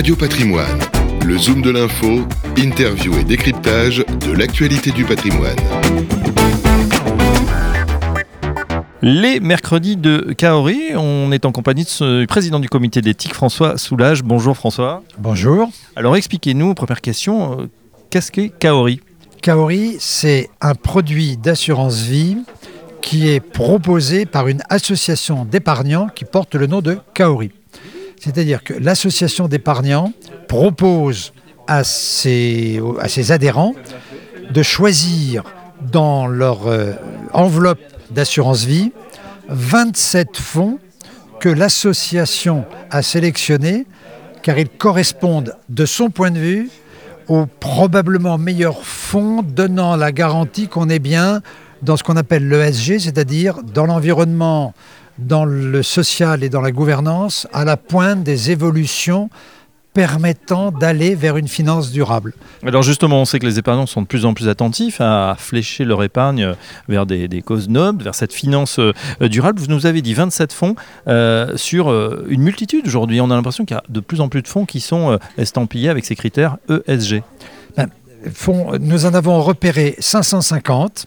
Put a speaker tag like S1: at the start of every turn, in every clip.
S1: Radio Patrimoine, le zoom de l'info, interview et décryptage de l'actualité du patrimoine.
S2: Les mercredis de Kaori, on est en compagnie de ce président du comité d'éthique, François Soulage. Bonjour François.
S3: Bonjour.
S2: Alors expliquez-nous, première question, euh, qu'est-ce qu'est Kaori?
S3: Kaori, c'est un produit d'assurance vie qui est proposé par une association d'épargnants qui porte le nom de Kaori. C'est-à-dire que l'association d'épargnants propose à ses, adhérents de choisir dans leur euh, enveloppe d'assurance vie 27 fonds que l'association a sélectionnés car ils correspondent de son point de vue aux probablement meilleurs fonds donnant la garantie qu'on est bien dans ce qu'on appelle l'ESG, c'est-à-dire dans l'environnement, dans le social et dans la gouvernance, à la pointe des évolutions permettant d'aller vers une finance durable.
S2: Alors justement, on sait que les épargnants sont de plus en plus attentifs à flécher leur épargne vers des, causes nobles, vers cette finance euh, durable. Vous nous avez dit 27 fonds euh, sur euh, une multitude aujourd'hui. On a l'impression qu'il y a de plus en plus de fonds qui sont estampillés avec ces critères ESG.
S3: Ben, nous en avons repéré 550.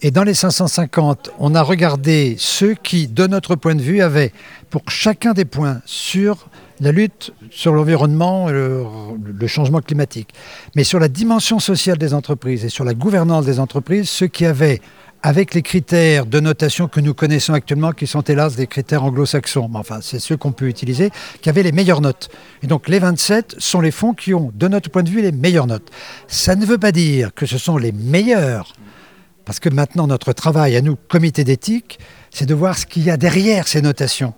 S3: Et dans les 550, on a regardé ceux qui, de notre point de vue, avaient pour chacun des points sur la lutte sur l'environnement, le, changement climatique, mais sur la dimension sociale des entreprises et sur la gouvernance des entreprises, ceux qui avaient, avec les critères de notation que nous connaissons actuellement, qui sont hélas des critères anglo-saxons, mais enfin c'est ceux qu'on peut utiliser, qui avaient les meilleures notes. Et donc les 27 sont les fonds qui ont, de notre point de vue, les meilleures notes. Ça ne veut pas dire que ce sont les meilleurs parce que maintenant, notre travail à nous, comité d'éthique, c'est de voir ce qu'il y a derrière ces notations.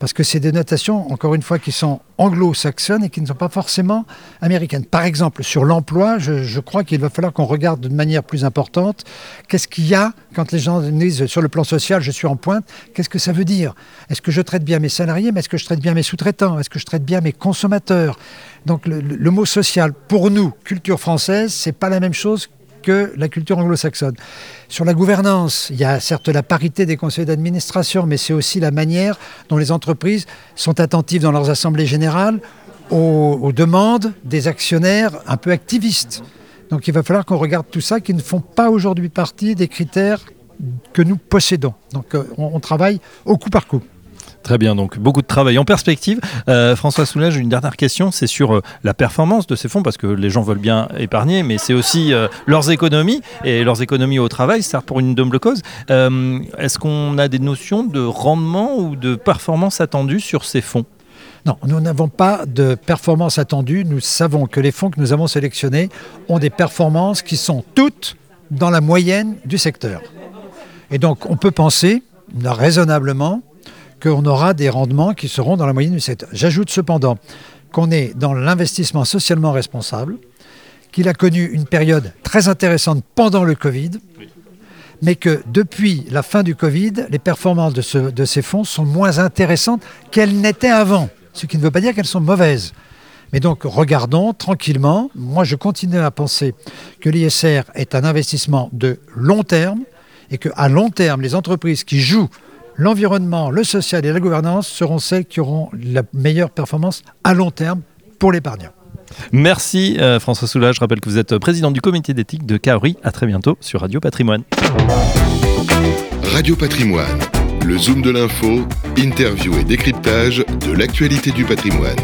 S3: Parce que c'est des notations, encore une fois, qui sont anglo-saxonnes et qui ne sont pas forcément américaines. Par exemple, sur l'emploi, je, crois qu'il va falloir qu'on regarde de manière plus importante qu'est-ce qu'il y a quand les gens disent sur le plan social, je suis en pointe, qu'est-ce que ça veut dire? Est-ce que je traite bien mes salariés, mais est-ce que je traite bien mes sous-traitants? Est-ce que je traite bien mes consommateurs? Donc le, le, mot social, pour nous, culture française, c'est pas la même chose que la culture anglo-saxonne. Sur la gouvernance, il y a certes la parité des conseils d'administration, mais c'est aussi la manière dont les entreprises sont attentives dans leurs assemblées générales aux, demandes des actionnaires un peu activistes. Donc il va falloir qu'on regarde tout ça, qui ne font pas aujourd'hui partie des critères que nous possédons. Donc euh, on travaille au coup par coup.
S2: Très bien, donc beaucoup de travail en perspective. Euh, François Soulage, une dernière question, c'est sur euh, la performance de ces fonds, parce que les gens veulent bien épargner, mais c'est aussi euh, leurs économies, et leurs économies au travail, certes pour une double cause. Est-ce qu'on a des notions de rendement ou de performance attendue sur ces fonds?
S3: Non, nous n'avons pas de performance attendue. Nous savons que les fonds que nous avons sélectionnés ont des performances qui sont toutes dans la moyenne du secteur. Et donc, on peut penser raisonnablement qu'on aura des rendements qui seront dans la moyenne du secteur. J'ajoute cependant qu'on est dans l'investissement socialement responsable, qu'il a connu une période très intéressante pendant le Covid, mais que depuis la fin du Covid, les performances de, de ces fonds sont moins intéressantes qu'elles n'étaient avant, ce qui ne veut pas dire qu'elles sont mauvaises. Mais donc regardons tranquillement. Moi, je continue à penser que l'ISR est un investissement de long terme et qu'à long terme, les entreprises qui jouent l'environnement, le social et la gouvernance seront celles qui auront la meilleure performance à long terme pour l'épargnant.
S2: Merci euh, François Soulage. Je rappelle que vous êtes président du comité d'éthique de Kaori. À très bientôt sur Radio Patrimoine.
S1: Radio Patrimoine, le zoom de l'info, interview et décryptage de l'actualité du patrimoine.